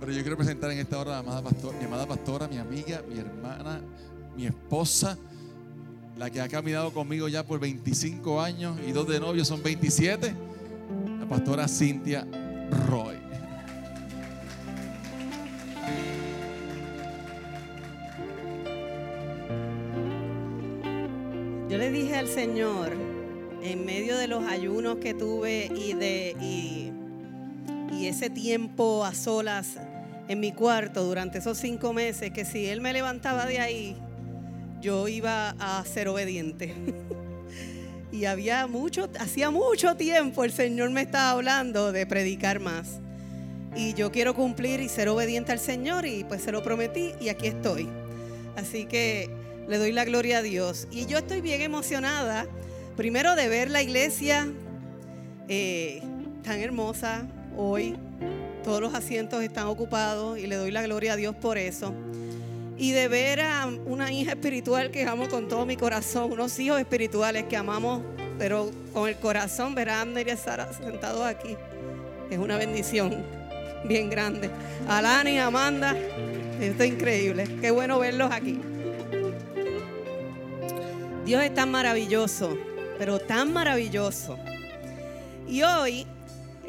Pero yo quiero presentar en esta hora a mi amada, pastora, mi amiga, mi hermana, mi esposa, la que ha caminado conmigo ya por 25 años y dos de novios son 27, la pastora Cintia Roy. Yo le dije al Señor, en medio de los ayunos que tuve y de y ese tiempo a solas en mi cuarto durante esos cinco meses, que si Él me levantaba de ahí, yo iba a ser obediente. y había mucho, hacía mucho tiempo el Señor me estaba hablando de predicar más. Y yo quiero cumplir y ser obediente al Señor y pues se lo prometí y aquí estoy. Así que le doy la gloria a Dios. Y yo estoy bien emocionada, primero de ver la iglesia eh, tan hermosa hoy. Todos los asientos están ocupados y le doy la gloria a Dios por eso. Y de ver a una hija espiritual que amo con todo mi corazón, unos hijos espirituales que amamos, pero con el corazón, ver a Amner y a sentados aquí. Es una bendición bien grande. Alani, Amanda, esto es increíble. Qué bueno verlos aquí. Dios es tan maravilloso, pero tan maravilloso. Y hoy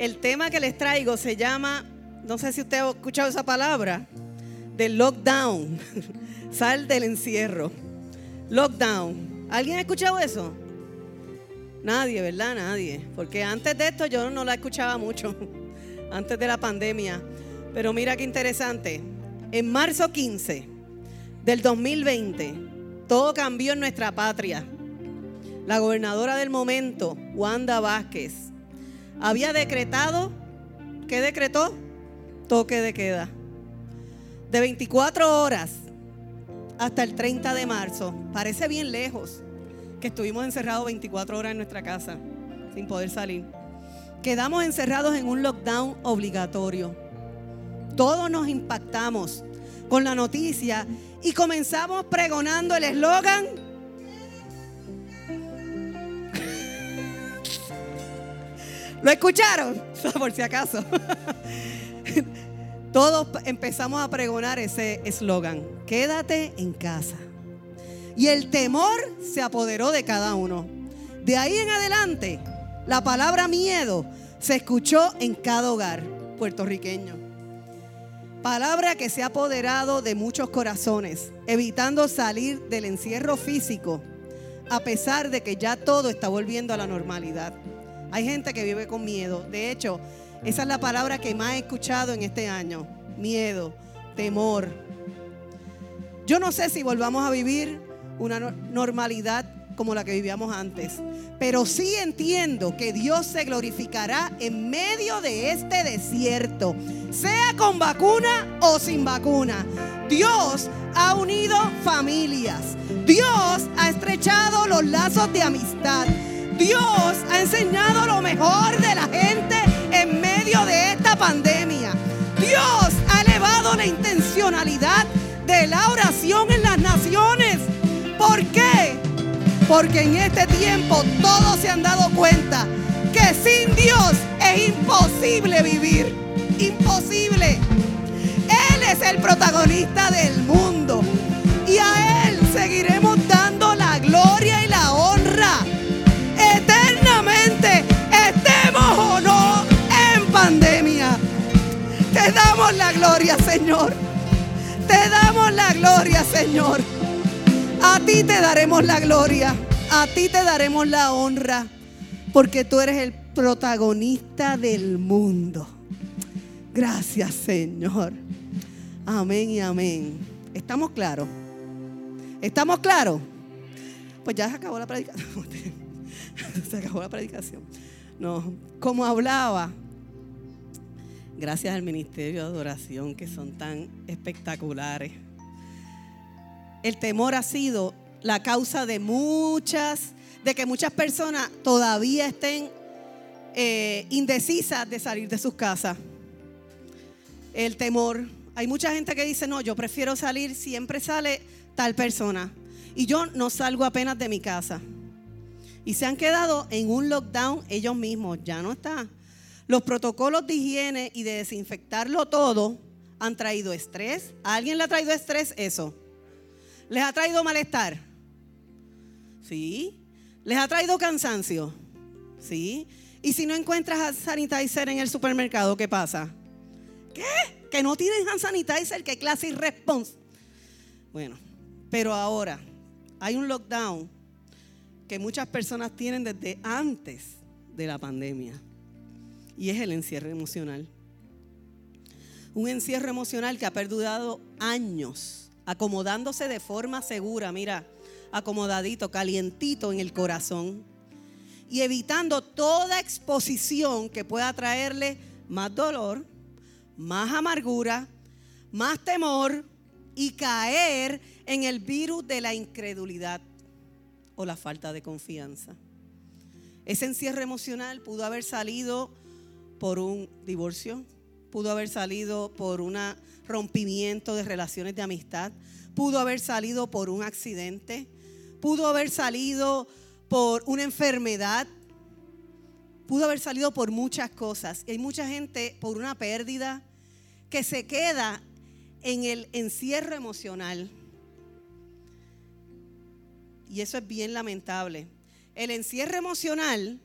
el tema que les traigo se llama, no sé si usted ha escuchado esa palabra, del lockdown. Sal del encierro. Lockdown. ¿Alguien ha escuchado eso? Nadie, ¿verdad? Nadie. Porque antes de esto yo no la escuchaba mucho. Antes de la pandemia. Pero mira qué interesante. En marzo 15 del 2020, todo cambió en nuestra patria. La gobernadora del momento, Wanda Vázquez, había decretado, ¿qué decretó? Toque de queda. De 24 horas hasta el 30 de marzo. Parece bien lejos que estuvimos encerrados 24 horas en nuestra casa sin poder salir. Quedamos encerrados en un lockdown obligatorio. Todos nos impactamos con la noticia y comenzamos pregonando el eslogan. ¿Lo escucharon? Por si acaso. Todos empezamos a pregonar ese eslogan. Quédate en casa. Y el temor se apoderó de cada uno. De ahí en adelante, la palabra miedo se escuchó en cada hogar puertorriqueño. Palabra que se ha apoderado de muchos corazones, evitando salir del encierro físico, a pesar de que ya todo está volviendo a la normalidad. Hay gente que vive con miedo. De hecho, esa es la palabra que más he escuchado en este año. Miedo, temor. Yo no sé si volvamos a vivir una normalidad como la que vivíamos antes. Pero sí entiendo que Dios se glorificará en medio de este desierto, sea con vacuna o sin vacuna. Dios ha unido familias. Dios ha estrechado los lazos de amistad. Dios ha enseñado lo mejor de la gente en medio de esta pandemia. Dios ha elevado la intencionalidad de la oración en las naciones. ¿Por qué? Porque en este tiempo todos se han dado cuenta que sin Dios es imposible vivir. Imposible. Él es el protagonista del mundo. Y a Él Señor. A ti te daremos la gloria, a ti te daremos la honra, porque tú eres el protagonista del mundo. Gracias, Señor. Amén y amén. ¿Estamos claros? ¿Estamos claros? Pues ya se acabó la predicación. se acabó la predicación. No, como hablaba, gracias al Ministerio de Adoración que son tan espectaculares el temor ha sido la causa de muchas, de que muchas personas todavía estén eh, indecisas de salir de sus casas. El temor. Hay mucha gente que dice, no, yo prefiero salir, siempre sale tal persona. Y yo no salgo apenas de mi casa. Y se han quedado en un lockdown ellos mismos, ya no está. Los protocolos de higiene y de desinfectarlo todo han traído estrés. ¿A alguien le ha traído estrés eso? ¿Les ha traído malestar? Sí. ¿Les ha traído cansancio? Sí. ¿Y si no encuentras hand sanitizer en el supermercado, qué pasa? ¿Qué? ¿Que no tienen hand sanitizer? ¿Qué clase de response? Bueno, pero ahora hay un lockdown que muchas personas tienen desde antes de la pandemia. Y es el encierro emocional. Un encierro emocional que ha perdurado años, acomodándose de forma segura, mira, acomodadito, calientito en el corazón. Y evitando toda exposición que pueda traerle más dolor, más amargura, más temor y caer en el virus de la incredulidad o la falta de confianza. Ese encierro emocional pudo haber salido por un divorcio, pudo haber salido por un rompimiento de relaciones de amistad, pudo haber salido por un accidente, pudo haber salido por una enfermedad, pudo haber salido por muchas cosas. Y hay mucha gente por una pérdida que se queda en el encierro emocional. Y eso es bien lamentable. El encierro emocional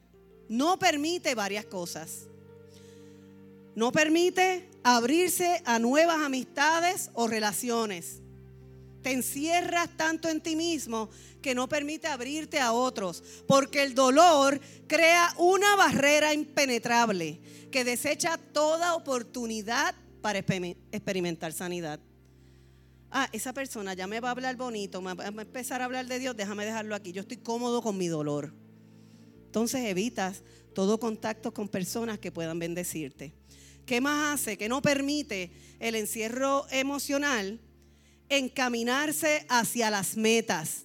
no permite varias cosas. No permite abrirse a nuevas amistades o relaciones. Te encierras tanto en ti mismo que no permite abrirte a otros, porque el dolor crea una barrera impenetrable que desecha toda oportunidad para experimentar sanidad. Ah, esa persona ya me va a hablar bonito, me va a empezar a hablar de Dios, déjame dejarlo aquí. Yo estoy cómodo con mi dolor. Entonces evitas todo contacto con personas que puedan bendecirte. ¿Qué más hace? Que no permite el encierro emocional encaminarse hacia las metas.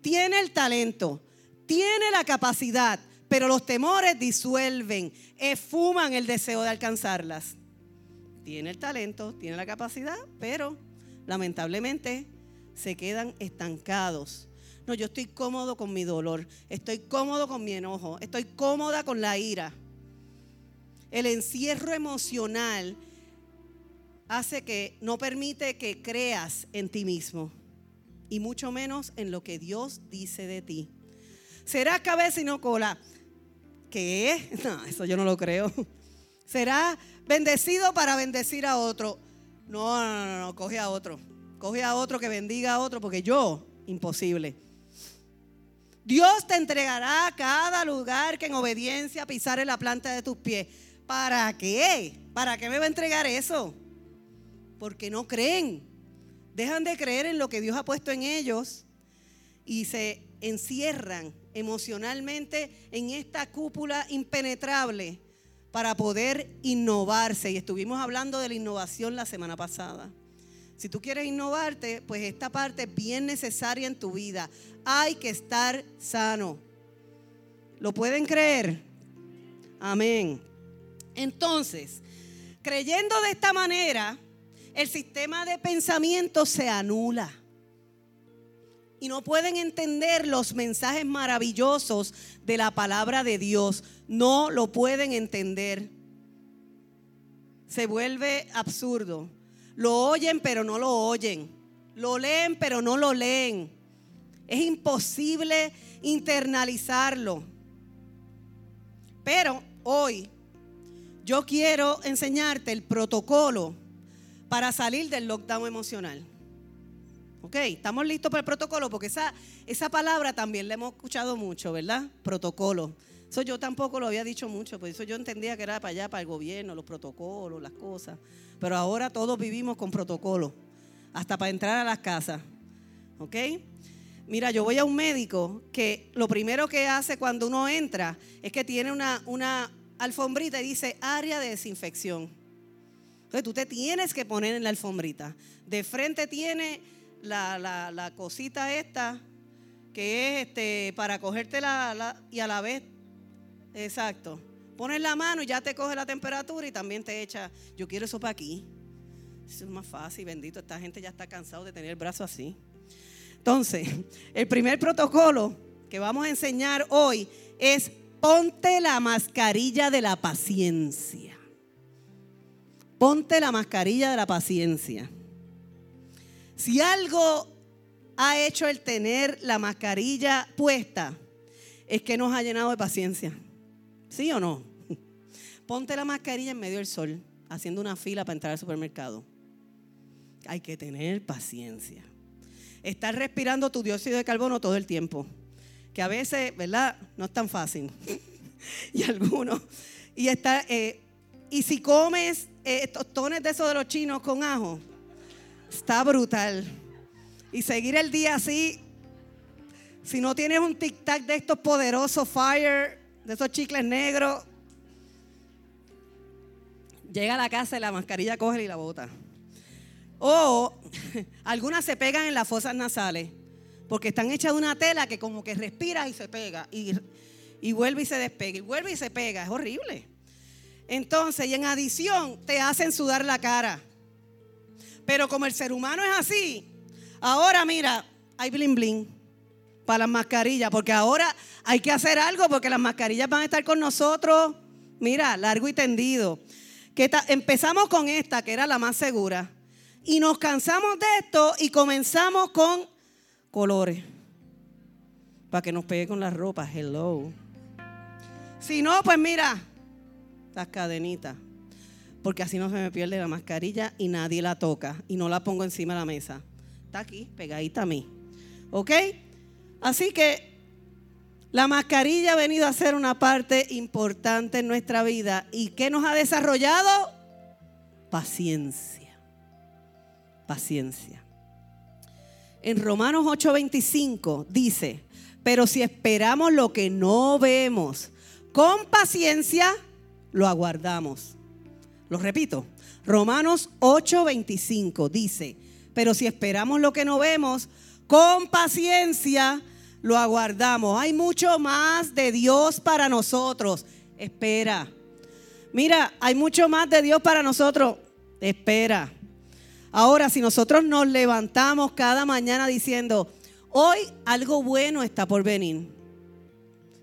Tiene el talento, tiene la capacidad, pero los temores disuelven, esfuman el deseo de alcanzarlas. Tiene el talento, tiene la capacidad, pero lamentablemente se quedan estancados. No, yo estoy cómodo con mi dolor, estoy cómodo con mi enojo, estoy cómoda con la ira. El encierro emocional hace que no permite que creas en ti mismo y mucho menos en lo que Dios dice de ti. Será cabeza y no cola. ¿Qué? No, eso yo no lo creo. Será bendecido para bendecir a otro. No, no, no, no, coge a otro. Coge a otro que bendiga a otro porque yo, imposible. Dios te entregará cada lugar que en obediencia pisare la planta de tus pies. ¿Para qué? ¿Para qué me va a entregar eso? Porque no creen. Dejan de creer en lo que Dios ha puesto en ellos y se encierran emocionalmente en esta cúpula impenetrable para poder innovarse. Y estuvimos hablando de la innovación la semana pasada. Si tú quieres innovarte, pues esta parte es bien necesaria en tu vida. Hay que estar sano. ¿Lo pueden creer? Amén. Entonces, creyendo de esta manera, el sistema de pensamiento se anula. Y no pueden entender los mensajes maravillosos de la palabra de Dios. No lo pueden entender. Se vuelve absurdo. Lo oyen pero no lo oyen. Lo leen pero no lo leen. Es imposible internalizarlo. Pero hoy yo quiero enseñarte el protocolo para salir del lockdown emocional. ¿Ok? ¿Estamos listos para el protocolo? Porque esa, esa palabra también la hemos escuchado mucho, ¿verdad? Protocolo. Eso yo tampoco lo había dicho mucho, por eso yo entendía que era para allá, para el gobierno, los protocolos, las cosas. Pero ahora todos vivimos con protocolo, hasta para entrar a las casas. ¿Ok? Mira, yo voy a un médico que lo primero que hace cuando uno entra es que tiene una, una alfombrita y dice área de desinfección. Entonces tú te tienes que poner en la alfombrita. De frente tiene la, cosita esta que es este, para cogerte la, y a la vez, exacto. Pones la mano y ya te coge la temperatura y también te echa, yo quiero eso para aquí. Eso es más fácil, bendito. Esta gente ya está cansado de tener el brazo así. Entonces, el primer protocolo que vamos a enseñar hoy es ponte la mascarilla de la paciencia. ponte la mascarilla de la paciencia. Si algo ha hecho el tener la mascarilla puesta, es que nos ha llenado de paciencia. ¿Sí o no? Ponte la mascarilla en medio del sol, haciendo una fila para entrar al supermercado. Hay que tener paciencia. Estar respirando tu dióxido de carbono todo el tiempo. Que a veces, ¿verdad? No es tan fácil. y algunos. Y, está, eh, y si comes eh, tostones de esos de los chinos con ajo, está brutal. Y seguir el día así, si no tienes un tic-tac de estos poderosos fire, de esos chicles negros, llega a la casa y la mascarilla coge y la bota. O algunas se pegan en las fosas nasales, porque están hechas de una tela que como que respira y se pega, y, y vuelve y se despega, y vuelve y se pega, es horrible. Entonces, y en adición, te hacen sudar la cara. Pero como el ser humano es así, ahora mira, hay bling bling para las mascarillas, porque ahora hay que hacer algo, porque las mascarillas van a estar con nosotros, mira, largo y tendido. Que empezamos con esta, que era la más segura, y nos cansamos de esto y comenzamos con colores, para que nos pegue con la ropa, hello. Si no, pues mira, las cadenitas, porque así no se me pierde la mascarilla y nadie la toca y no la pongo encima de la mesa. Está aquí, pegadita a mí. ¿Ok? Así que la mascarilla ha venido a ser una parte importante en nuestra vida. ¿Y qué nos ha desarrollado? Paciencia. Paciencia. En Romanos 8:25 dice, pero si esperamos lo que no vemos, con paciencia lo aguardamos. Lo repito, Romanos 8:25 dice, pero si esperamos lo que no vemos, con paciencia lo aguardamos. Hay mucho más de Dios para nosotros. Espera. Mira, hay mucho más de Dios para nosotros. Espera. Ahora, si nosotros nos levantamos cada mañana diciendo, hoy algo bueno está por venir.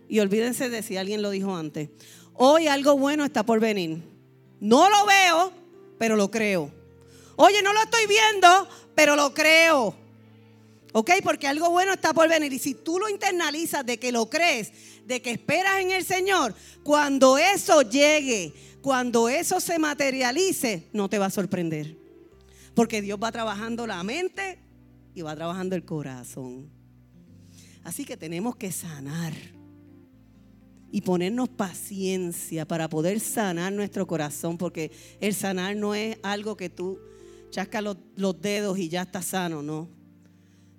Y olvídense de si alguien lo dijo antes. Hoy algo bueno está por venir. No lo veo, pero lo creo. Oye, no lo estoy viendo, pero lo creo. ¿Ok? Porque algo bueno está por venir. Y si tú lo internalizas de que lo crees, de que esperas en el Señor, cuando eso llegue, cuando eso se materialice, no te va a sorprender. Porque Dios va trabajando la mente y va trabajando el corazón. Así que tenemos que sanar y ponernos paciencia para poder sanar nuestro corazón, porque el sanar no es algo que tú chascas los, dedos y ya estás sano, no.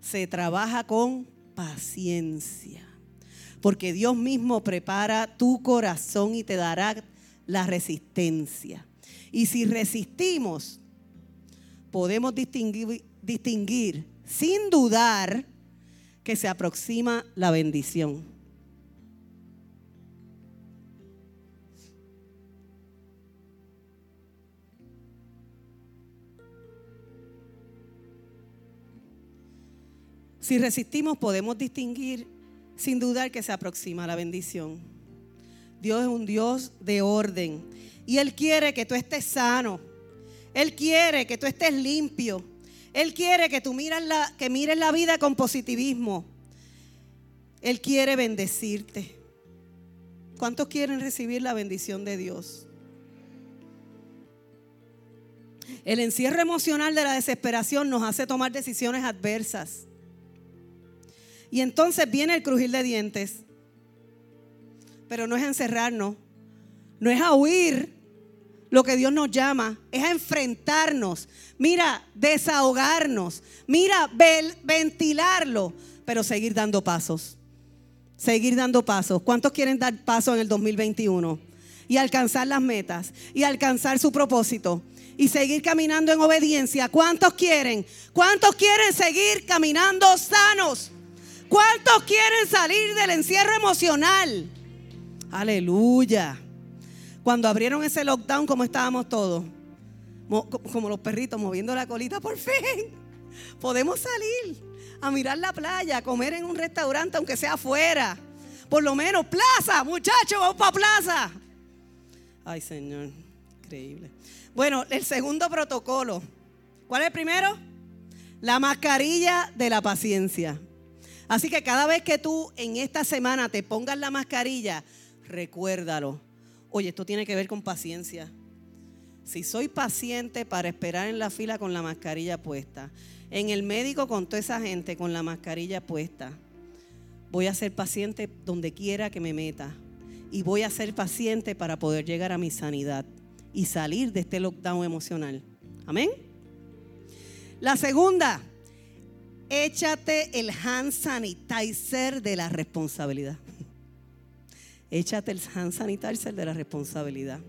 Se trabaja con paciencia, porque Dios mismo prepara tu corazón y te dará la resistencia. Y si resistimos, podemos distinguir, distinguir sin dudar que se aproxima la bendición. Si resistimos, podemos distinguir sin dudar que se aproxima la bendición. Dios es un Dios de orden y Él quiere que tú estés sano. Él quiere que tú estés limpio. Él quiere que tú mires la, que mires la vida con positivismo. Él quiere bendecirte. ¿Cuántos quieren recibir la bendición de Dios? El encierro emocional de la desesperación nos hace tomar decisiones adversas. Y entonces viene el crujir de dientes. Pero no es encerrarnos, no es a huir lo que Dios nos llama, es a enfrentarnos. Mira, desahogarnos. Mira, ventilarlo, pero seguir dando pasos. Seguir dando pasos. ¿Cuántos quieren dar pasos en el 2021? Y alcanzar las metas y alcanzar su propósito y seguir caminando en obediencia. ¿Cuántos quieren? ¿Cuántos quieren seguir caminando sanos? ¿Cuántos quieren salir del encierro emocional? Aleluya. Cuando abrieron ese lockdown, ¿cómo estábamos todos? Como los perritos moviendo la colita, por fin. Podemos salir a mirar la playa, a comer en un restaurante, aunque sea afuera. Por lo menos, plaza, muchachos, vamos para plaza. Ay, Señor, Increíble. Bueno, el segundo protocolo. ¿Cuál es el primero? La mascarilla de la paciencia. Así que cada vez que tú en esta semana te pongas la mascarilla, recuérdalo. Oye, esto tiene que ver con paciencia. Si soy paciente para esperar en la fila con la mascarilla puesta, en el médico con toda esa gente con la mascarilla puesta, voy a ser paciente donde quiera que me meta. Y voy a ser paciente para poder llegar a mi sanidad y salir de este lockdown emocional. Amén. La segunda, échate el hand sanitizer de la responsabilidad. Échate el hand sanitizer de la responsabilidad.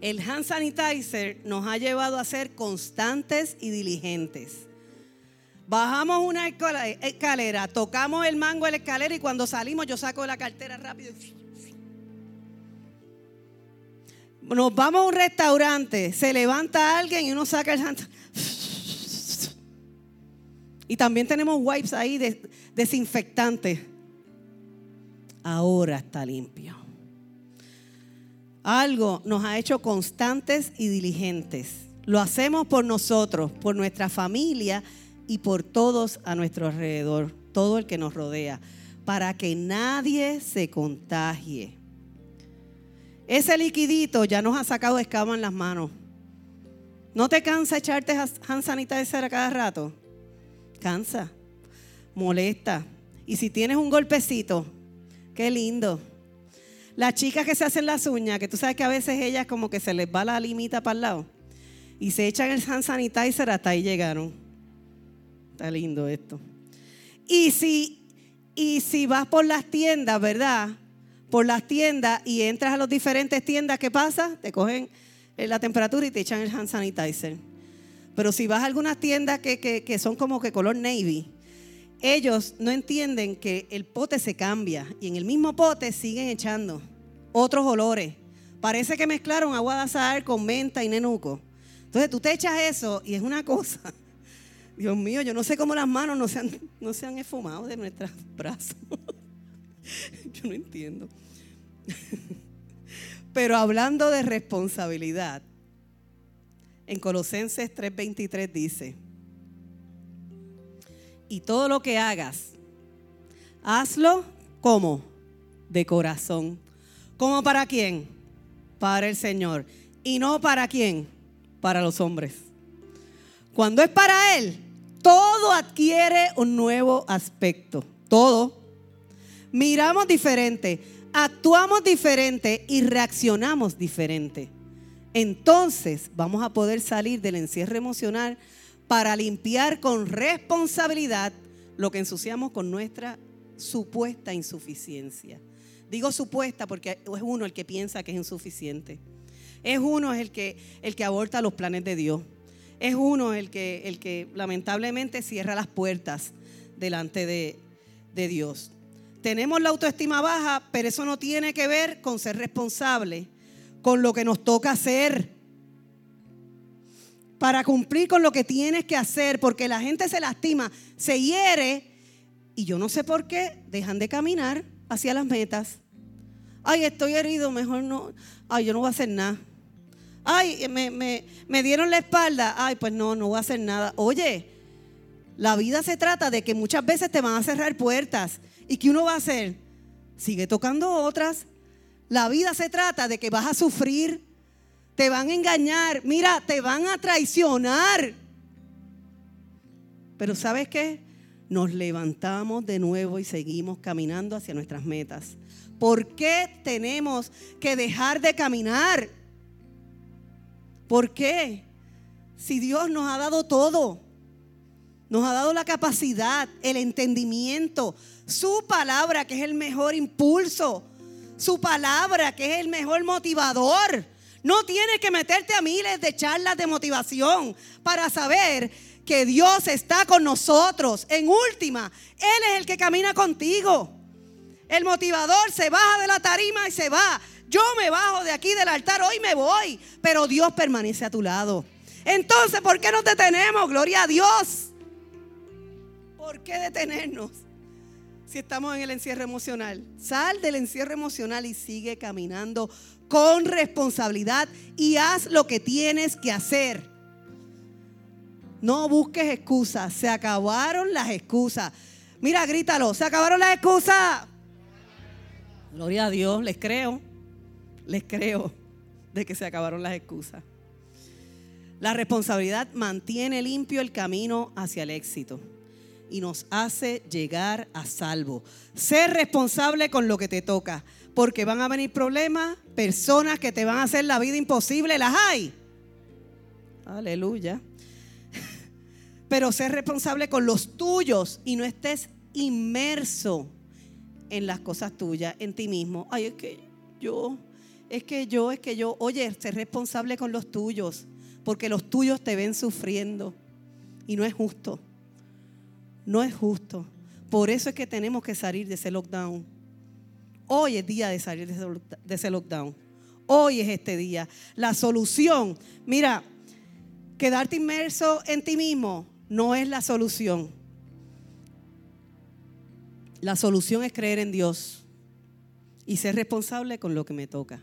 El hand sanitizer nos ha llevado a ser constantes y diligentes. Bajamos una escalera, tocamos el mango de la escalera y cuando salimos yo saco la cartera rápido. Nos vamos a un restaurante, se levanta alguien y uno saca el hand y también tenemos wipes ahí de, desinfectantes. Ahora está limpio. Algo nos ha hecho constantes y diligentes. Lo hacemos por nosotros, por nuestra familia y por todos a nuestro alrededor, todo el que nos rodea, para que nadie se contagie. Ese liquidito ya nos ha sacado escama en las manos. ¿No te cansa echarte hand sanitizer a cada rato? Cansa, molesta. Y si tienes un golpecito, qué lindo. Las chicas que se hacen las uñas, que tú sabes que a veces ellas como que se les va la limita para el lado y se echan el hand sanitizer, hasta ahí llegaron. Está lindo esto. Y si, y si vas por las tiendas, ¿verdad? Por las tiendas y entras a las diferentes tiendas, ¿qué pasa? Te cogen la temperatura y te echan el hand sanitizer. Pero si vas a algunas tiendas que, son como que color navy, ellos no entienden que el pote se cambia y en el mismo pote siguen echando otros olores. Parece que mezclaron agua de azahar con menta y nenuco. Entonces tú te echas eso y es una cosa. Dios mío, yo no sé cómo las manos no se han, no se han esfumado de nuestros brazos. yo no entiendo. Pero hablando de responsabilidad, en Colosenses 3:23 dice, y todo lo que hagas, hazlo como de corazón. ¿Como para quién? Para el Señor. ¿Y no para quién? Para los hombres. Cuando es para Él, todo adquiere un nuevo aspecto. Todo. Miramos diferente, actuamos diferente y reaccionamos diferente entonces vamos a poder salir del encierro emocional para limpiar con responsabilidad lo que ensuciamos con nuestra supuesta insuficiencia. Digo supuesta porque es uno el que piensa que es insuficiente. Es uno el que, el que aborta los planes de Dios. Es uno el que, el que lamentablemente cierra las puertas delante de, de Dios. Tenemos la autoestima baja, pero eso no tiene que ver con ser responsable con lo que nos toca hacer. Para cumplir con lo que tienes que hacer, porque la gente se lastima, se hiere y yo no sé por qué dejan de caminar hacia las metas. Ay, estoy herido, mejor no. Ay, yo no voy a hacer nada. Ay, me, me dieron la espalda. Ay, pues no, no voy a hacer nada. Oye, la vida se trata de que muchas veces te van a cerrar puertas. ¿Y qué uno va a hacer? Sigue tocando otras la vida se trata de que vas a sufrir, te van a engañar, mira, te van a traicionar. Pero ¿sabes qué? Nos levantamos de nuevo y seguimos caminando hacia nuestras metas. ¿Por qué tenemos que dejar de caminar? ¿Por qué? Si Dios nos ha dado todo, nos ha dado la capacidad, el entendimiento, su palabra, que es el mejor impulso su palabra, que es el mejor motivador. No tienes que meterte a miles de charlas de motivación para saber que Dios está con nosotros. En última, Él es el que camina contigo. El motivador se baja de la tarima y se va. Yo me bajo de aquí del altar, hoy me voy, pero Dios permanece a tu lado. Entonces, ¿por qué nos detenemos? Gloria a Dios. ¿Por qué detenernos? Si estamos en el encierro emocional. Sal del encierro emocional y sigue caminando con responsabilidad y haz lo que tienes que hacer. No busques excusas, se acabaron las excusas. Mira, grítalo, se acabaron las excusas. Gloria a Dios, les creo, les creo de que se acabaron las excusas. La responsabilidad mantiene limpio el camino hacia el éxito y nos hace llegar a salvo. Ser responsable con lo que te toca, porque van a venir problemas, personas que te van a hacer la vida imposible, las hay. Aleluya. Pero ser responsable con los tuyos y no estés inmerso en las cosas tuyas, en ti mismo. Ay, es que yo, es que yo, es que yo. Oye, ser responsable con los tuyos porque los tuyos te ven sufriendo y no es justo. No es justo. Por eso es que tenemos que salir de ese lockdown. Hoy es día de salir de ese lockdown. Hoy es este día. La solución, mira, quedarte inmerso en ti mismo no es la solución. La solución es creer en Dios y ser responsable con lo que me toca.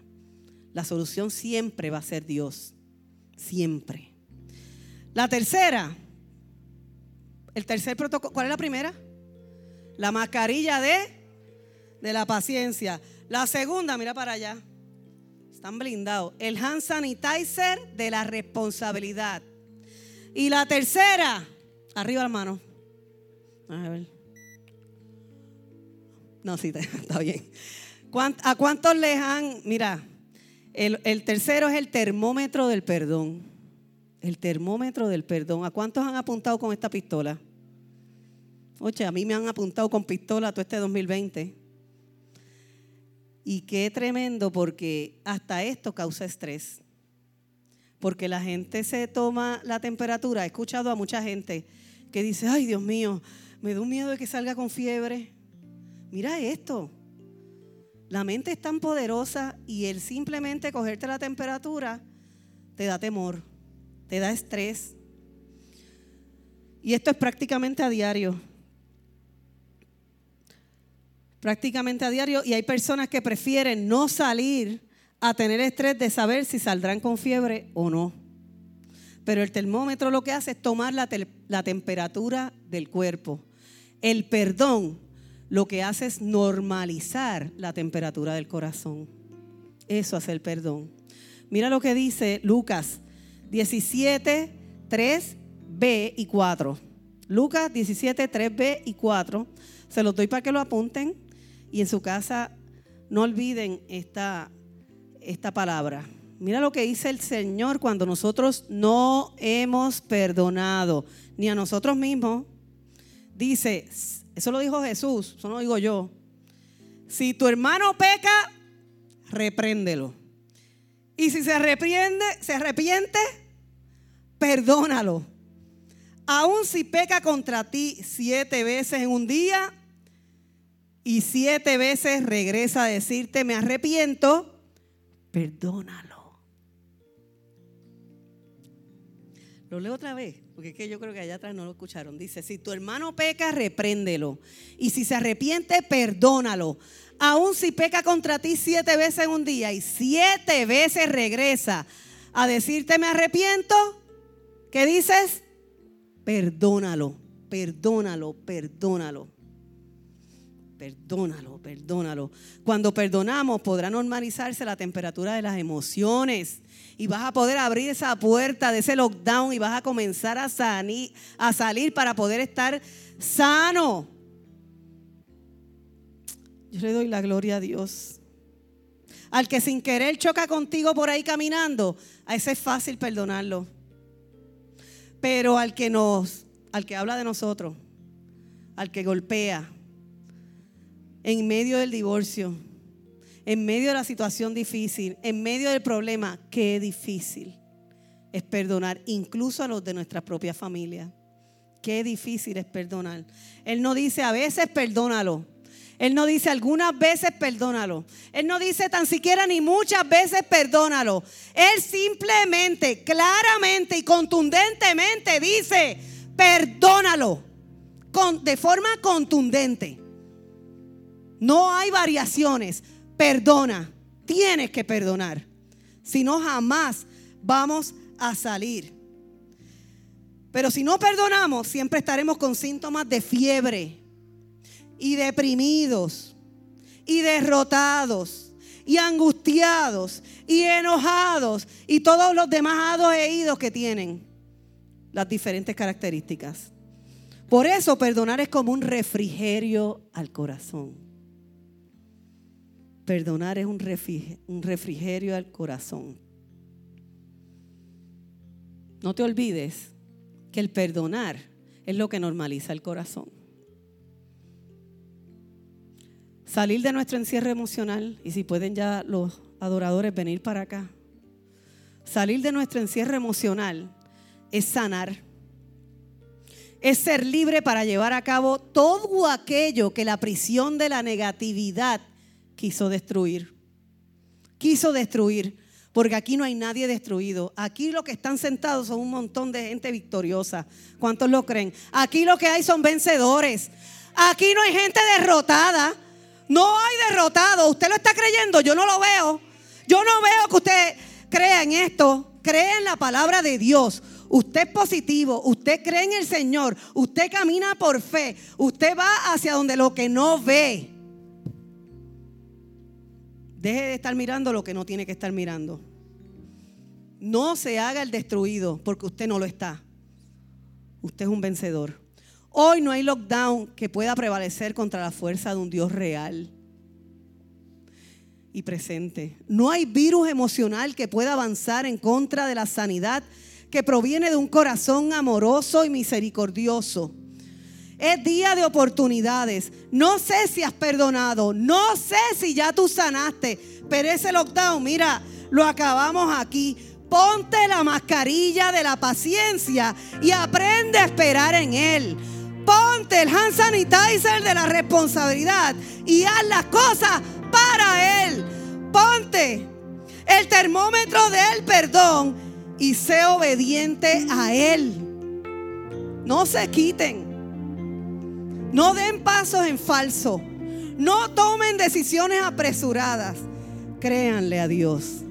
La solución siempre va a ser Dios siempre. La tercera, el tercer protocolo, ¿cuál es la primera? La mascarilla de, de la paciencia. La segunda, mira para allá, están blindados. El hand sanitizer de la responsabilidad. Y la tercera, arriba hermano. A ver. No, sí, está bien. ¿A cuántos les han, mira, el, tercero es el termómetro del perdón. El termómetro del perdón. ¿A cuántos han apuntado con esta pistola? Oye, a mí me han apuntado con pistola todo este 2020. Y qué tremendo porque hasta esto causa estrés. Porque la gente se toma la temperatura. He escuchado a mucha gente que dice, ay Dios mío, me da un miedo de que salga con fiebre. Mira esto. La mente es tan poderosa y el simplemente cogerte la temperatura te da temor, te da estrés. Y esto es prácticamente a diario. Prácticamente a diario. Y hay personas que prefieren no salir a tener estrés de saber si saldrán con fiebre o no. Pero el termómetro lo que hace es tomar la, temperatura del cuerpo. El perdón lo que hace es normalizar la temperatura del corazón. Eso hace el perdón. Mira lo que dice Lucas 17, 3, B y 4. Lucas 17, 3, B y 4. Se los doy para que lo apunten y en su casa no olviden esta, esta palabra. Mira lo que dice el Señor cuando nosotros no hemos perdonado, ni a nosotros mismos. Dice, eso lo dijo Jesús, eso no lo digo yo. Si tu hermano peca, repréndelo. Y si se arrepiente, se arrepiente, perdónalo. Aun si peca contra ti siete veces en un día y siete veces regresa a decirte me arrepiento, perdónalo. Lo leo otra vez porque es que yo creo que allá atrás no lo escucharon. Dice, si tu hermano peca, repréndelo. Y si se arrepiente, perdónalo. Aún si peca contra ti siete veces en un día y siete veces regresa a decirte me arrepiento, ¿qué dices? Perdónalo, perdónalo, perdónalo. Perdónalo, perdónalo. Cuando perdonamos podrá normalizarse la temperatura de las emociones y vas a poder abrir esa puerta de ese lockdown y vas a comenzar a, a salir para poder estar sano. Yo le doy la gloria a Dios. Al que sin querer choca contigo por ahí caminando, a ese es fácil perdonarlo. Pero al que nos, al que habla de nosotros, al que golpea, en medio del divorcio, en medio de la situación difícil, en medio del problema, qué difícil es perdonar, incluso a los de nuestra propia familia. Qué difícil es perdonar. Él no dice a veces perdónalo. Él no dice algunas veces perdónalo. Él no dice tan siquiera ni muchas veces perdónalo. Él simplemente, claramente y contundentemente dice, perdónalo. Con, de forma contundente. No hay variaciones. Perdona. Tienes que perdonar. Si no, jamás vamos a salir. Pero si no perdonamos, siempre estaremos con síntomas de fiebre y deprimidos y derrotados y angustiados y enojados y todos los demás hados e idos que tienen las diferentes características. Por eso perdonar es como un refrigerio al corazón. Perdonar es un refrigerio, al corazón. No te olvides que el perdonar es lo que normaliza el corazón. Salir de nuestro encierro emocional, y si pueden ya los adoradores venir para acá, salir de nuestro encierro emocional es sanar, es ser libre para llevar a cabo todo aquello que la prisión de la negatividad quiso destruir. Quiso destruir. Porque aquí no hay nadie destruido. Aquí lo que están sentados son un montón de gente victoriosa. ¿Cuántos lo creen? Aquí lo que hay son vencedores. Aquí no hay gente derrotada. No hay derrotado. ¿Usted lo está creyendo? Yo no lo veo. Yo no veo que usted crea en esto. Cree en la palabra de Dios. Usted es positivo, usted cree en el Señor, usted camina por fe, usted va hacia donde lo que no ve. Deje de estar mirando lo que no tiene que estar mirando. No se haga el destruido porque usted no lo está. Usted es un vencedor. Hoy no hay lockdown que pueda prevalecer contra la fuerza de un Dios real y presente. No hay virus emocional que pueda avanzar en contra de la sanidad que proviene de un corazón amoroso y misericordioso. Es día de oportunidades. No sé si has perdonado, no sé si ya tú sanaste, pero ese lockdown, mira, lo acabamos aquí. Ponte la mascarilla de la paciencia y aprende a esperar en Él. Ponte el hand sanitizer de la responsabilidad y haz las cosas para Él. Ponte el termómetro del perdón y sé obediente a Él. No se quiten. No den pasos en falso. No tomen decisiones apresuradas. Créanle a Dios.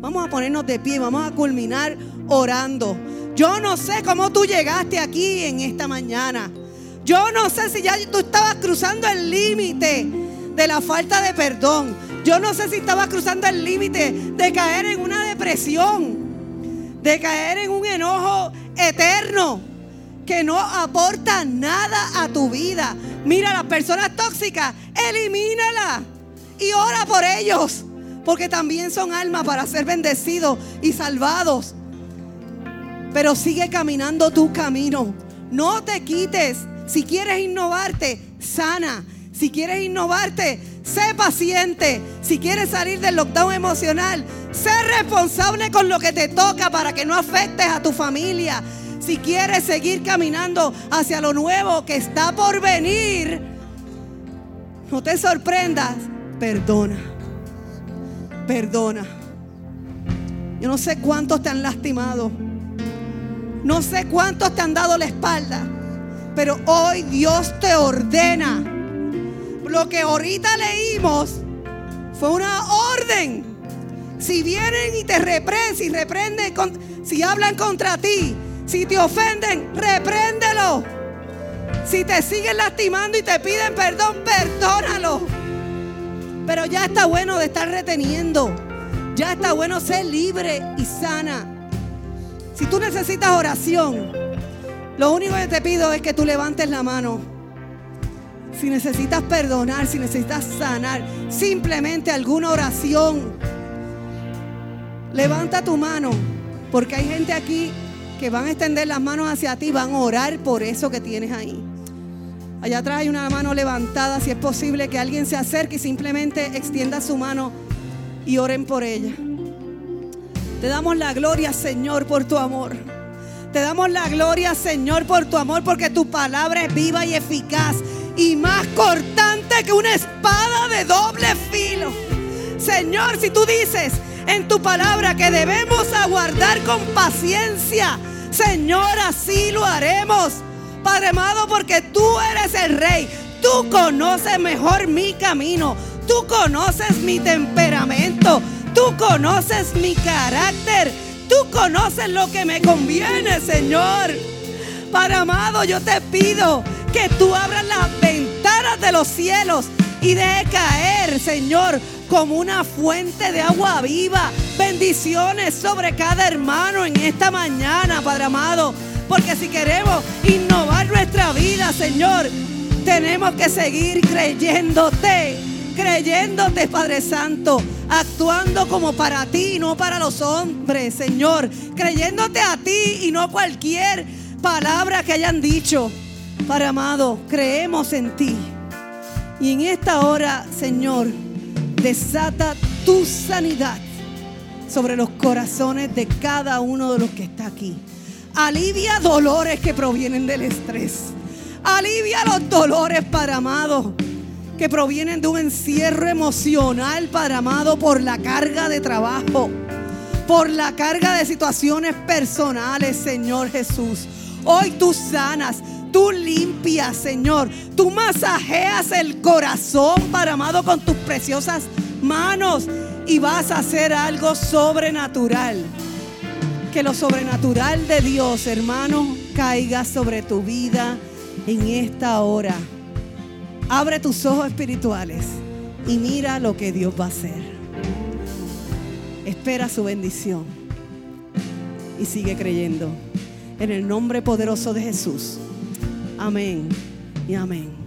Vamos a ponernos de pie, vamos a culminar orando. Yo no sé cómo tú llegaste aquí en esta mañana. Yo no sé si ya tú estabas cruzando el límite de la falta de perdón. Yo no sé si estabas cruzando el límite de caer en una depresión de caer en un enojo eterno que no aporta nada a tu vida. Mira, las personas tóxicas, elimínala y ora por ellos, porque también son almas para ser bendecidos y salvados. Pero sigue caminando tu camino. No te quites. Si quieres innovarte, sana. Si quieres innovarte, sé paciente. Si quieres salir del lockdown emocional, sé responsable con lo que te toca para que no afectes a tu familia. Si quieres seguir caminando hacia lo nuevo que está por venir, no te sorprendas, perdona. Perdona. Yo no sé cuántos te han lastimado. No sé cuántos te han dado la espalda. Pero hoy Dios te ordena lo que ahorita leímos fue una orden. Si vienen y te reprenden, si reprenden, si hablan contra ti, si te ofenden, repréndelo. Si te siguen lastimando y te piden perdón, perdónalo. Pero ya está bueno de estar reteniendo. Ya está bueno ser libre y sana. Si tú necesitas oración, lo único que te pido es que tú levantes la mano si necesitas perdonar, si necesitas sanar, simplemente alguna oración, levanta tu mano, porque hay gente aquí que van a extender las manos hacia ti, van a orar por eso que tienes ahí. Allá atrás hay una mano levantada, si es posible que alguien se acerque y simplemente extienda su mano y oren por ella. Te damos la gloria, Señor, por tu amor. Te damos la gloria, Señor, por tu amor, porque tu palabra es viva y eficaz y más cortante que una espada de doble filo. Señor, si tú dices en tu palabra que debemos aguardar con paciencia, Señor, así lo haremos. Padre amado, porque tú eres el rey. Tú conoces mejor mi camino. Tú conoces mi temperamento. Tú conoces mi carácter. Tú conoces lo que me conviene, Señor. Para amado, yo te pido que tú abras las ventanas de los cielos y deje caer, Señor, como una fuente de agua viva. Bendiciones sobre cada hermano en esta mañana, Padre amado. Porque si queremos innovar nuestra vida, Señor, tenemos que seguir creyéndote, creyéndote, Padre Santo, actuando como para ti, no para los hombres, Señor, creyéndote a ti y no cualquier palabra que hayan dicho. Padre amado, creemos en ti. Y en esta hora, Señor, desata tu sanidad sobre los corazones de cada uno de los que está aquí. Alivia dolores que provienen del estrés. Alivia los dolores, Padre amado, que provienen de un encierro emocional, Padre amado, por la carga de trabajo, por la carga de situaciones personales, Señor Jesús. Hoy tú sanas, tú limpias, Señor. Tú masajeas el corazón, Padre amado, con tus preciosas manos y vas a hacer algo sobrenatural. Que lo sobrenatural de Dios, hermano, caiga sobre tu vida en esta hora. Abre tus ojos espirituales y mira lo que Dios va a hacer. Espera su bendición y sigue creyendo. En el nombre poderoso de Jesús. Amén y amén.